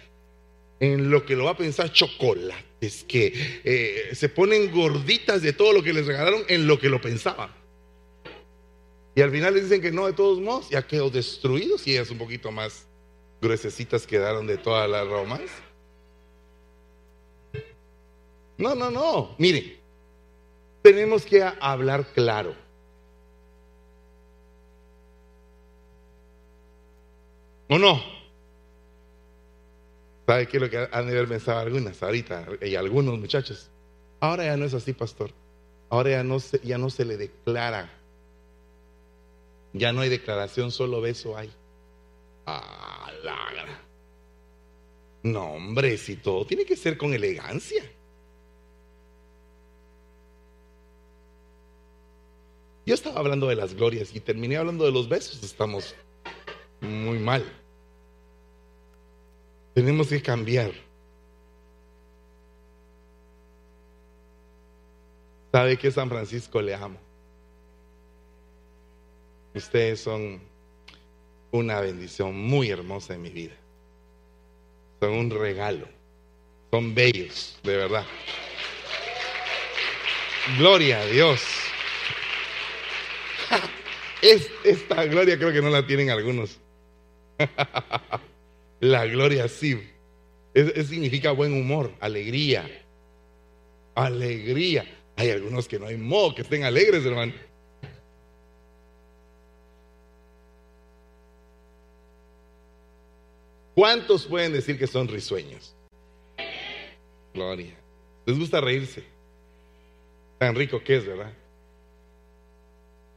en lo que lo va a pensar chocolates que eh, se ponen gorditas de todo lo que les regalaron en lo que lo pensaban. Y al final les dicen que no de todos modos, ya quedó destruidos y ellas un poquito más gruesecitas quedaron de toda la romance. No, no, no. Mire, tenemos que hablar claro. ¿O no? ¿Sabe qué es lo que han de haber pensado algunas ahorita y algunos muchachos? Ahora ya no es así, pastor. Ahora ya no se, ya no se le declara. Ya no hay declaración, solo beso hay. Ah, No, hombre, si todo tiene que ser con elegancia. Yo estaba hablando de las glorias y terminé hablando de los besos. Estamos muy mal. Tenemos que cambiar. ¿Sabe que San Francisco le amo? Ustedes son una bendición muy hermosa en mi vida. Son un regalo. Son bellos, de verdad. Gloria a Dios. esta gloria creo que no la tienen algunos. la gloria sí. Es, significa buen humor, alegría. Alegría. Hay algunos que no hay modo que estén alegres, hermano. ¿Cuántos pueden decir que son risueños? Gloria. ¿Les gusta reírse? Tan rico que es, ¿verdad?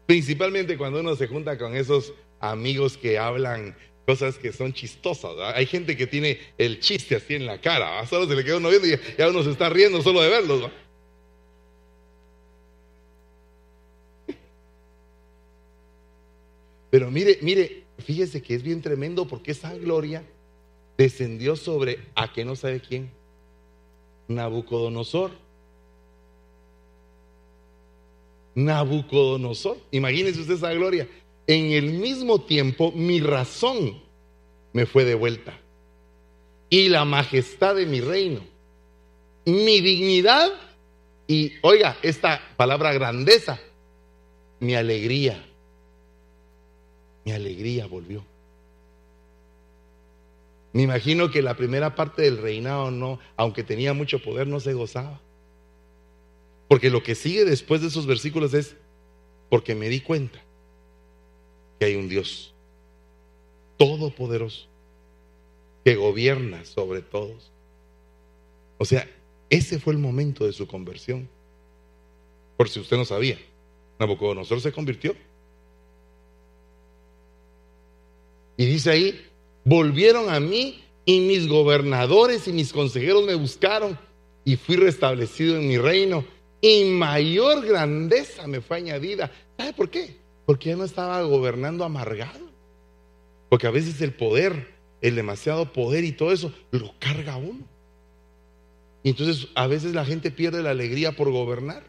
Principalmente cuando uno se junta con esos amigos que hablan cosas que son chistosas. Hay gente que tiene el chiste así en la cara, solo se le queda uno viendo y ya uno se está riendo solo de verlos. Pero mire, mire, fíjese que es bien tremendo porque esa gloria descendió sobre a que no sabe quién, Nabucodonosor. Nabucodonosor, imagínese usted esa gloria. En el mismo tiempo mi razón me fue de vuelta y la majestad de mi reino, mi dignidad y, oiga, esta palabra grandeza, mi alegría, mi alegría volvió. Me imagino que la primera parte del reinado no, aunque tenía mucho poder, no se gozaba. Porque lo que sigue después de esos versículos es, porque me di cuenta que hay un Dios todopoderoso que gobierna sobre todos. O sea, ese fue el momento de su conversión. Por si usted no sabía, Nabucodonosor se convirtió. Y dice ahí, volvieron a mí y mis gobernadores y mis consejeros me buscaron y fui restablecido en mi reino y mayor grandeza me fue añadida. ¿Sabe por qué? Porque ya no estaba gobernando amargado. Porque a veces el poder, el demasiado poder y todo eso, lo carga uno. Y entonces a veces la gente pierde la alegría por gobernar.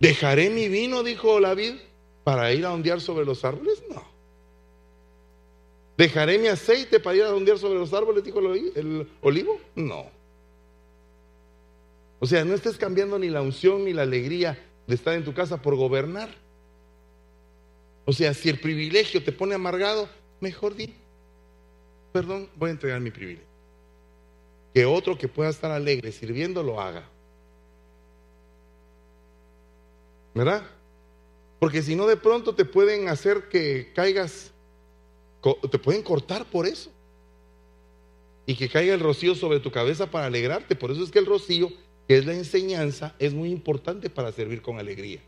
¿Dejaré mi vino, dijo David, para ir a ondear sobre los árboles? No. ¿Dejaré mi aceite para ir a ondear sobre los árboles? Dijo el olivo. No. O sea, no estés cambiando ni la unción ni la alegría de estar en tu casa por gobernar. O sea, si el privilegio te pone amargado, mejor di, perdón, voy a entregar mi privilegio. Que otro que pueda estar alegre sirviendo lo haga. ¿Verdad? Porque si no, de pronto te pueden hacer que caigas, te pueden cortar por eso. Y que caiga el rocío sobre tu cabeza para alegrarte. Por eso es que el rocío, que es la enseñanza, es muy importante para servir con alegría.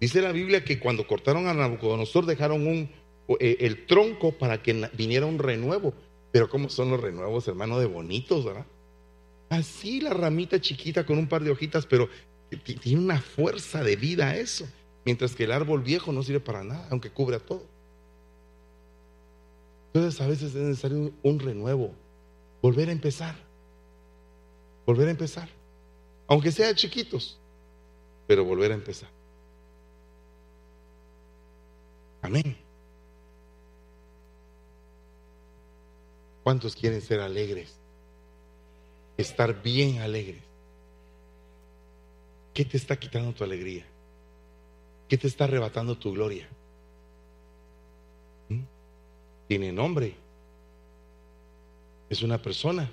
Dice la Biblia que cuando cortaron a Nabucodonosor dejaron eh, el tronco para que viniera un renuevo. Pero ¿cómo son los renuevos, hermano, de bonitos, verdad? Así la ramita chiquita con un par de hojitas, pero tiene una fuerza de vida eso. Mientras que el árbol viejo no sirve para nada, aunque cubre a todo. Entonces a veces es necesario un, renuevo, volver a empezar, volver a empezar, aunque sea chiquitos, pero volver a empezar. Amén. ¿Cuántos quieren ser alegres? Estar bien alegres. ¿Qué te está quitando tu alegría? ¿Qué te está arrebatando tu gloria? ¿Mm? Tiene nombre. Es una persona.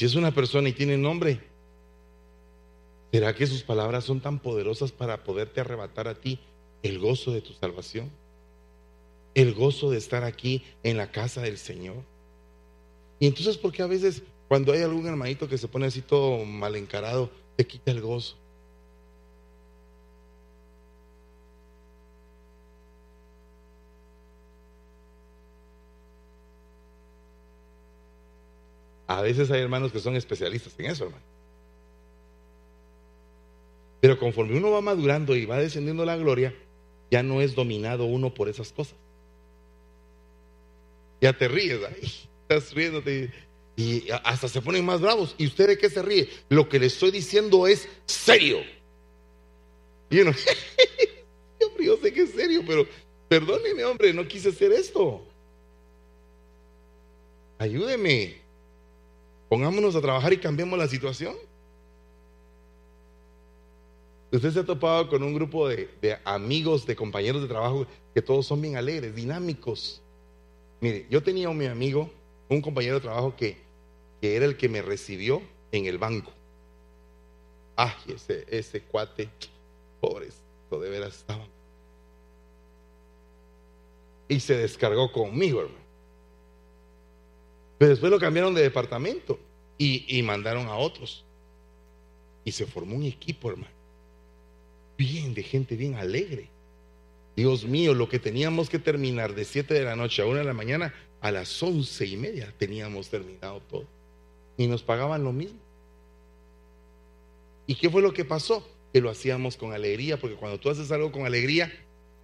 Si es una persona y tiene nombre, ¿será que sus palabras son tan poderosas para poderte arrebatar a ti el gozo de tu salvación? El gozo de estar aquí en la casa del Señor. Y entonces, ¿por qué a veces cuando hay algún hermanito que se pone así todo mal encarado, te quita el gozo. A veces hay hermanos que son especialistas en eso, hermano. Pero conforme uno va madurando y va descendiendo la gloria, ya no es dominado uno por esas cosas. Ya te ríes, ahí, estás riéndote y hasta se ponen más bravos. ¿Y usted de qué se ríe? Lo que le estoy diciendo es serio. Y uno, yo sé que es serio, pero perdóneme, hombre, no quise hacer esto. Ayúdeme. Pongámonos a trabajar y cambiemos la situación. Usted se ha topado con un grupo de, amigos, de compañeros de trabajo que todos son bien alegres, dinámicos. Mire, yo tenía un mi amigo, un compañero de trabajo que que era el que me recibió en el banco. Ay, ese, ese cuate, pobrecito, de veras estaba. y se descargó conmigo, hermano. Pero después lo cambiaron de departamento y, y mandaron a otros. Y se formó un equipo, hermano. Bien, de gente bien alegre. Dios mío, lo que teníamos que terminar de 7 de la noche a 1 de la mañana, a las once y media teníamos terminado todo. Y nos pagaban lo mismo. ¿Y qué fue lo que pasó? Que lo hacíamos con alegría, porque cuando tú haces algo con alegría,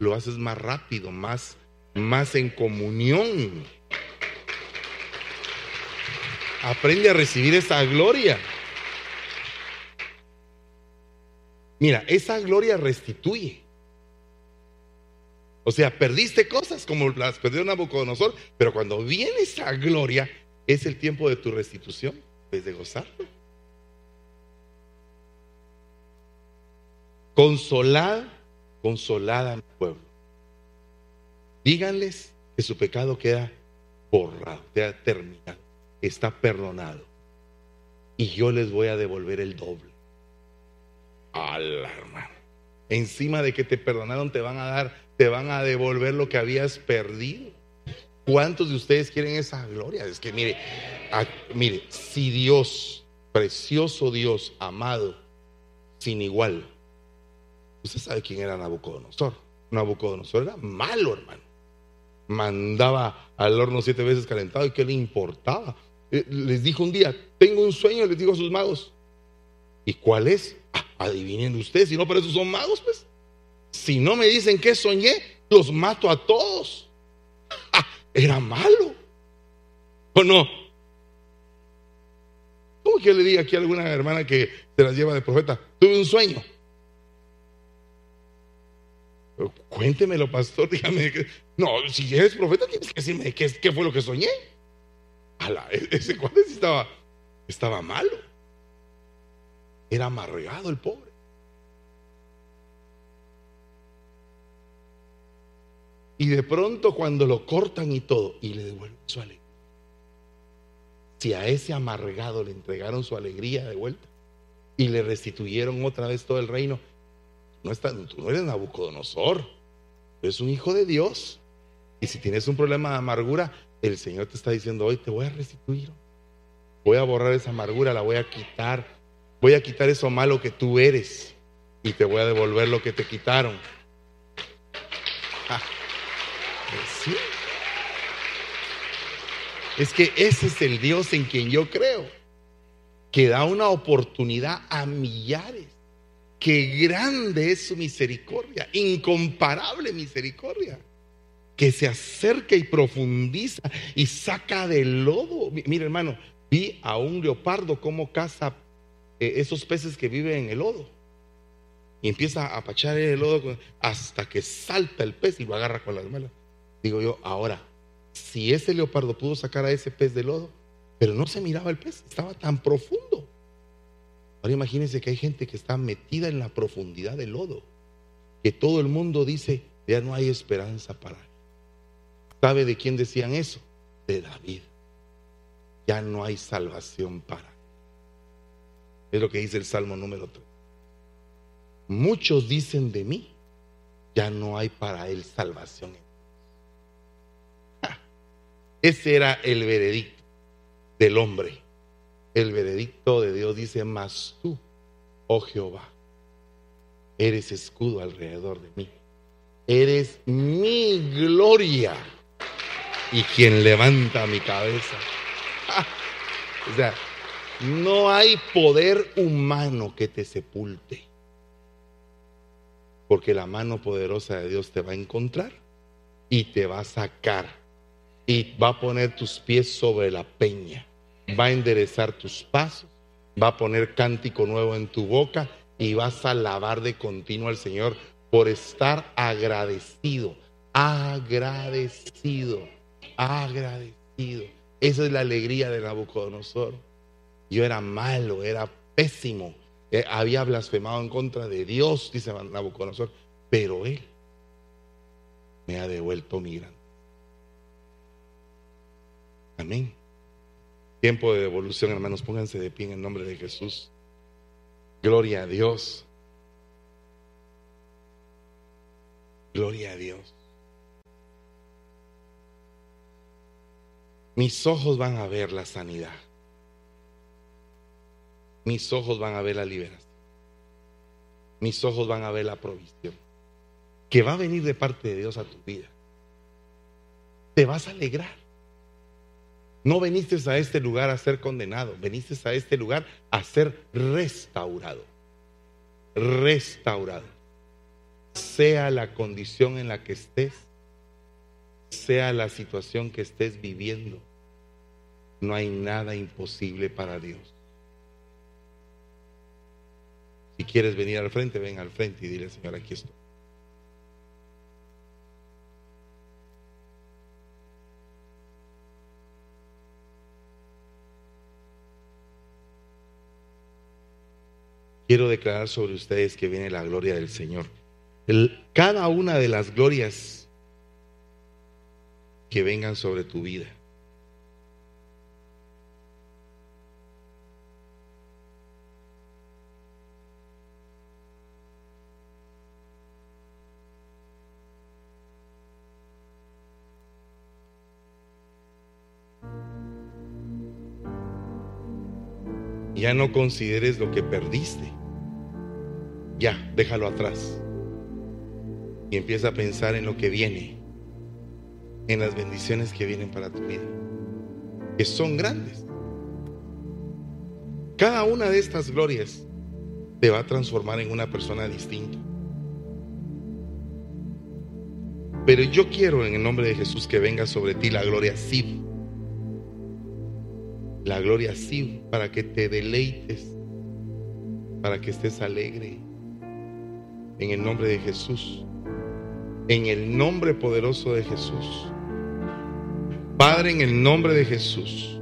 lo haces más rápido, más, más en comunión. Aprende a recibir esa gloria. Mira, esa gloria restituye. O sea, perdiste cosas como las perdió Nabucodonosor, pero cuando viene esa gloria, es el tiempo de tu restitución, es de gozarlo. Consolad, consolada mi pueblo. Díganles que su pecado queda borrado, queda terminado, está perdonado. Y yo les voy a devolver el doble. Alarma. Encima de que te perdonaron, te van a dar te van a devolver lo que habías perdido. ¿Cuántos de ustedes quieren esa gloria? Es que mire, mire, si Dios, precioso Dios, amado, sin igual, usted sabe quién era Nabucodonosor. Nabucodonosor era malo, hermano. Mandaba al horno siete veces calentado y qué le importaba. Eh, les dijo un día, tengo un sueño, les digo a sus magos. ¿Y cuál es? Ah, adivinen ustedes, si no, para eso son magos, pues. Si no me dicen que soñé, los mato a todos. Ah, era malo. ¿O no? ¿Cómo que le diga aquí a alguna hermana que se las lleva de profeta? Tuve un sueño. Cuéntemelo, pastor, dígame. No, si eres profeta, tienes que decirme qué, qué fue lo que soñé. E-, ese cuate estaba, estaba malo. Era amargado el pobre. Y de pronto cuando lo cortan y todo, y le devuelven su alegría. Si a ese amargado le entregaron su alegría de vuelta y le restituyeron otra vez todo el reino, no está, tú no eres Nabucodonosor, tú eres un hijo de Dios. Y si tienes un problema de amargura, el Señor te está diciendo hoy te voy a restituir. Voy a borrar esa amargura, la voy a quitar. Voy a quitar eso malo que tú eres y te voy a devolver lo que te quitaron. Es que ese es el Dios en quien yo creo, que da una oportunidad a millares. Que grande es su misericordia, incomparable misericordia, que se acerca y profundiza y saca del lodo. Mira, hermano, vi a un leopardo como caza eh, esos peces que viven en el lodo. Y empieza a apachar el lodo hasta que salta el pez y lo agarra con las manos. Digo yo, ahora, si ese leopardo pudo sacar a ese pez de lodo, pero no se miraba el pez, estaba tan profundo. Ahora imagínense que hay gente que está metida en la profundidad del lodo, que todo el mundo dice, ya no hay esperanza para. ¿Sabe de quién decían eso? De David. Ya no hay salvación para. Es lo que dice el Salmo número 3. Muchos dicen de mí, ya no hay para él salvación. Ese era el veredicto del hombre. El veredicto de Dios dice, mas tú, oh Jehová, eres escudo alrededor de mí. Eres mi gloria y quien levanta mi cabeza. O sea, no hay poder humano que te sepulte. Porque la mano poderosa de Dios te va a encontrar y te va a sacar y va a poner tus pies sobre la peña, va a enderezar tus pasos, va a poner cántico nuevo en tu boca y vas a alabar de continuo al Señor por estar agradecido, agradecido, agradecido. Esa es la alegría de Nabucodonosor. Yo era malo, era pésimo, eh, había blasfemado en contra de Dios, dice Nabucodonosor, pero Él me ha devuelto mi gran Amén. Tiempo de devolución, hermanos. Pónganse de pie en el nombre de Jesús. Gloria a Dios. Gloria a Dios. Mis ojos van a ver la sanidad. Mis ojos van a ver la liberación. Mis ojos van a ver la provisión. Que va a venir de parte de Dios a tu vida. Te vas a alegrar. No veniste a este lugar a ser condenado, veniste a este lugar a ser restaurado. Restaurado. Sea la condición en la que estés, sea la situación que estés viviendo, no hay nada imposible para Dios. Si quieres venir al frente, ven al frente y dile, Señor, aquí estoy. quiero declarar sobre ustedes que viene la gloria del Señor. cada una de las glorias que vengan sobre tu vida. Ya no consideres lo que perdiste. Ya, déjalo atrás. Y empieza a pensar en lo que viene, en las bendiciones que vienen para tu vida, que son grandes. Cada una de estas glorias te va a transformar en una persona distinta. Pero yo quiero en el nombre de Jesús que venga sobre ti la gloria sí la gloria sí, para que te deleites, para que estés alegre. En el nombre de Jesús, en el nombre poderoso de Jesús. Padre, en el nombre de Jesús,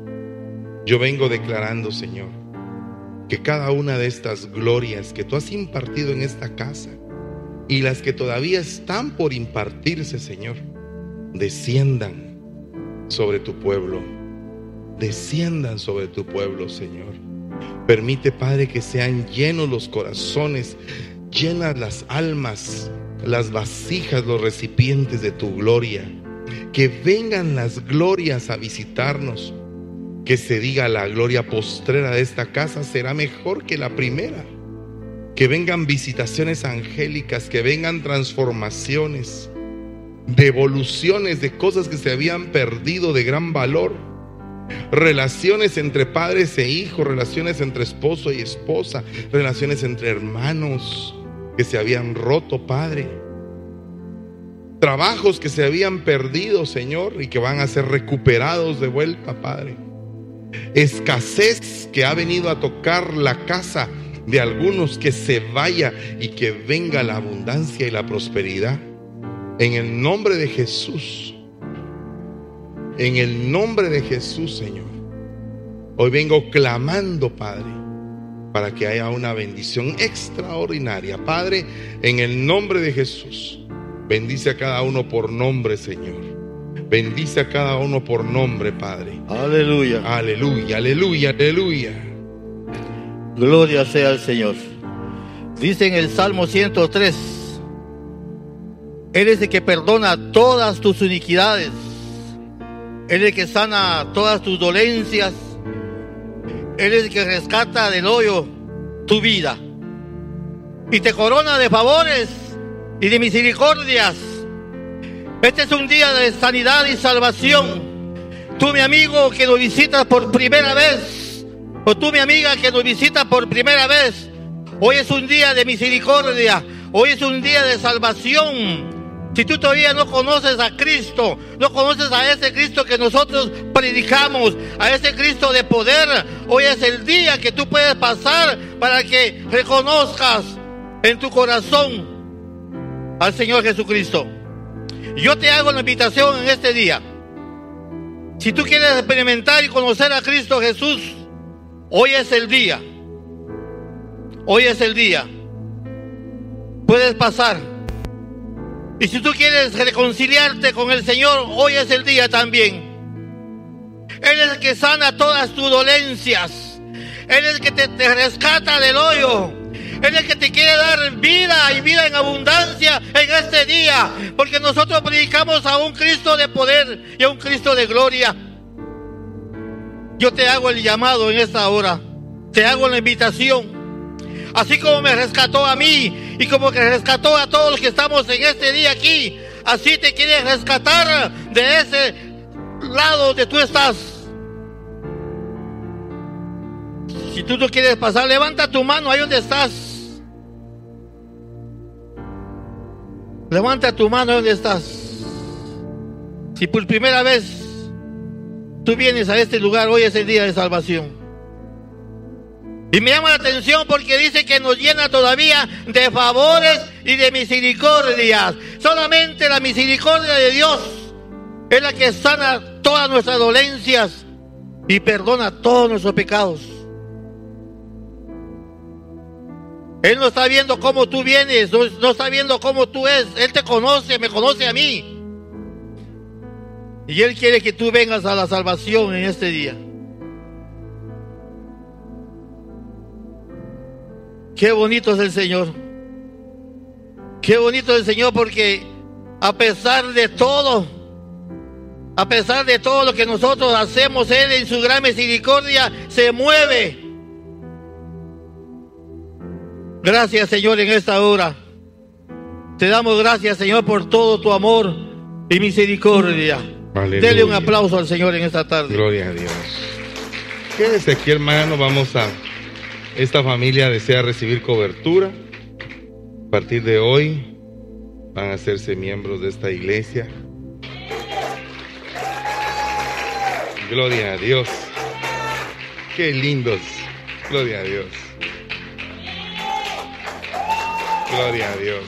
yo vengo declarando, Señor, que cada una de estas glorias que tú has impartido en esta casa y las que todavía están por impartirse, Señor, desciendan sobre tu pueblo desciendan sobre tu pueblo, Señor. Permite, Padre, que sean llenos los corazones, llenas las almas, las vasijas, los recipientes de tu gloria. Que vengan las glorias a visitarnos. Que se diga la gloria postrera de esta casa será mejor que la primera. Que vengan visitaciones angélicas, que vengan transformaciones, devoluciones de cosas que se habían perdido de gran valor relaciones entre padres e hijos, relaciones entre esposo y esposa, relaciones entre hermanos que se habían roto, Padre. Trabajos que se habían perdido, Señor, y que van a ser recuperados de vuelta, Padre. Escasez que ha venido a tocar la casa de algunos, que se vaya y que venga la abundancia y la prosperidad. En el nombre de Jesús. En el nombre de Jesús, Señor. Hoy vengo clamando, Padre, para que haya una bendición extraordinaria. Padre, en el nombre de Jesús, bendice a cada uno por nombre, Señor. Bendice a cada uno por nombre, Padre. Aleluya. Aleluya, aleluya, aleluya. Gloria sea al Señor. Dice en el Salmo 103, Eres el que perdona todas tus iniquidades él es el que sana todas tus dolencias. Él es el que rescata del hoyo tu vida. Y te corona de favores y de misericordias. Este es un día de sanidad y salvación. Tú, mi amigo, que nos visitas por primera vez. O tú, mi amiga, que nos visitas por primera vez. Hoy es un día de misericordia. Hoy es un día de salvación. Si tú todavía no conoces a Cristo, no conoces a ese Cristo que nosotros predicamos, a ese Cristo de poder, hoy es el día que tú puedes pasar para que reconozcas en tu corazón al Señor Jesucristo. Yo te hago la invitación en este día. Si tú quieres experimentar y conocer a Cristo Jesús, hoy es el día. Hoy es el día. Puedes pasar y si tú quieres reconciliarte con el Señor, hoy es el día también. Él es el que sana todas tus dolencias. Él es el que te, rescata del hoyo. Él es el que te quiere dar vida y vida en abundancia en este día. Porque nosotros predicamos a un Cristo de poder y a un Cristo de gloria. yo te hago el llamado en esta hora. Te hago la invitación. Así como me rescató a mí y como que rescató a todos los que estamos en este día aquí, así te quiere rescatar de ese lado donde tú estás. Si tú no quieres pasar, levanta tu mano ahí donde estás. Levanta tu mano donde estás. Si por primera vez tú vienes a este lugar, hoy es el día de salvación. Y me llama la atención porque dice que nos llena todavía de favores y de misericordias. Solamente la misericordia de Dios es la que sana todas nuestras dolencias y perdona todos nuestros pecados. Él no está viendo cómo tú vienes, no, está viendo cómo tú es. Él te conoce, me conoce a mí. Y Él quiere que tú vengas a la salvación en este día. Qué bonito es el Señor. Qué bonito es el Señor porque a pesar de todo, a pesar de todo lo que nosotros hacemos, Él en su gran misericordia se mueve Gracias, Señor, en esta hora. Te damos gracias, Señor, por todo tu amor y misericordia. Dele un aplauso al Señor en esta tarde. Gloria a Dios. Quédese aquí, hermano. Vamos a. Esta familia desea recibir cobertura. A partir de hoy van a hacerse miembros de esta iglesia. Gloria a Dios. Qué lindos. Gloria a Dios. Gloria a Dios.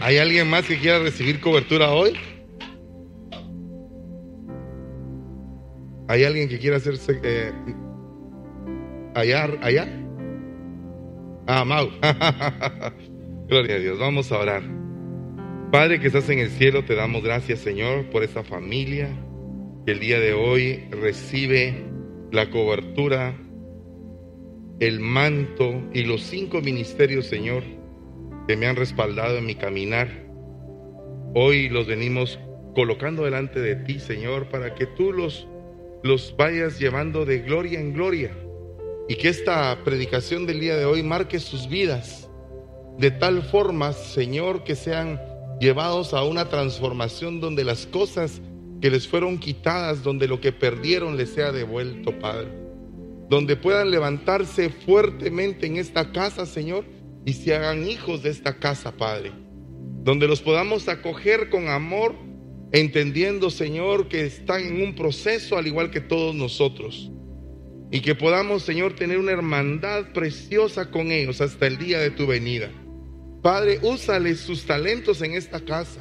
¿Hay alguien más que quiera recibir cobertura hoy? ¿Hay alguien que quiera hacerse eh, allá? allá? Ah, Mau. Gloria a Dios. Vamos a orar. Padre que estás en el cielo, te damos gracias, Señor, por esta familia que el día de hoy recibe la cobertura el manto y los cinco ministerios, Señor, que me han respaldado en mi caminar. Hoy los venimos colocando delante de ti, Señor, para que tú los, los vayas llevando de gloria en gloria y que esta predicación del día de hoy marque sus vidas de tal forma, Señor, que sean llevados a una transformación donde las cosas que les fueron quitadas, donde lo que perdieron les sea devuelto, Padre donde puedan levantarse fuertemente en esta casa, Señor, y se hagan hijos de esta casa, Padre. Donde los podamos acoger con amor, entendiendo, Señor, que están en un proceso al igual que todos nosotros. Y que podamos, Señor, tener una hermandad preciosa con ellos hasta el día de tu venida. Padre, úsale sus talentos en esta casa.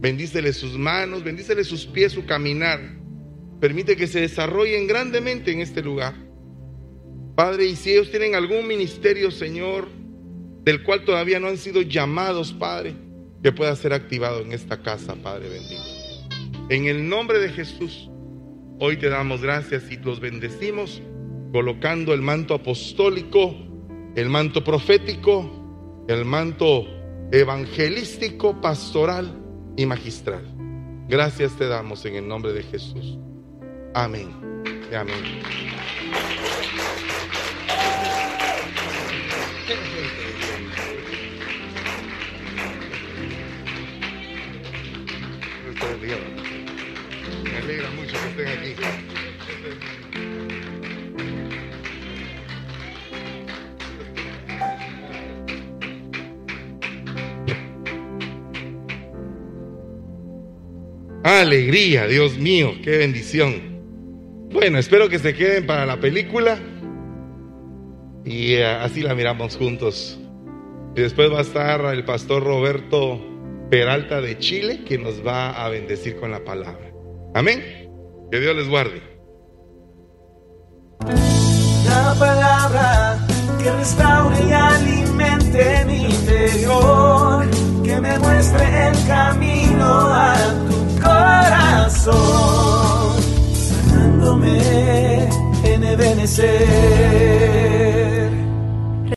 Bendícele sus manos, bendícele sus pies, su caminar. Permite que se desarrollen grandemente en este lugar. Padre, y si ellos tienen algún ministerio, Señor, del cual todavía no han sido llamados, Padre, que pueda ser activado en esta casa, Padre bendito. En el nombre de Jesús, hoy te damos gracias y los bendecimos colocando el manto apostólico, el manto profético, el manto evangelístico, pastoral y magistral. Gracias te damos en el nombre de Jesús. Amén. Amén. Alegra mucho que estén aquí. Alegría, Dios mío, qué bendición. Bueno, espero que se queden para la película y eh, así la miramos juntos. Y después va a estar el pastor Roberto Peralta de Chile que nos va a bendecir con la palabra. Amén. Que Dios les guarde. La palabra que restaure y alimente mi interior, que me muestre el camino a tu corazón, sanándome en Ebenezer.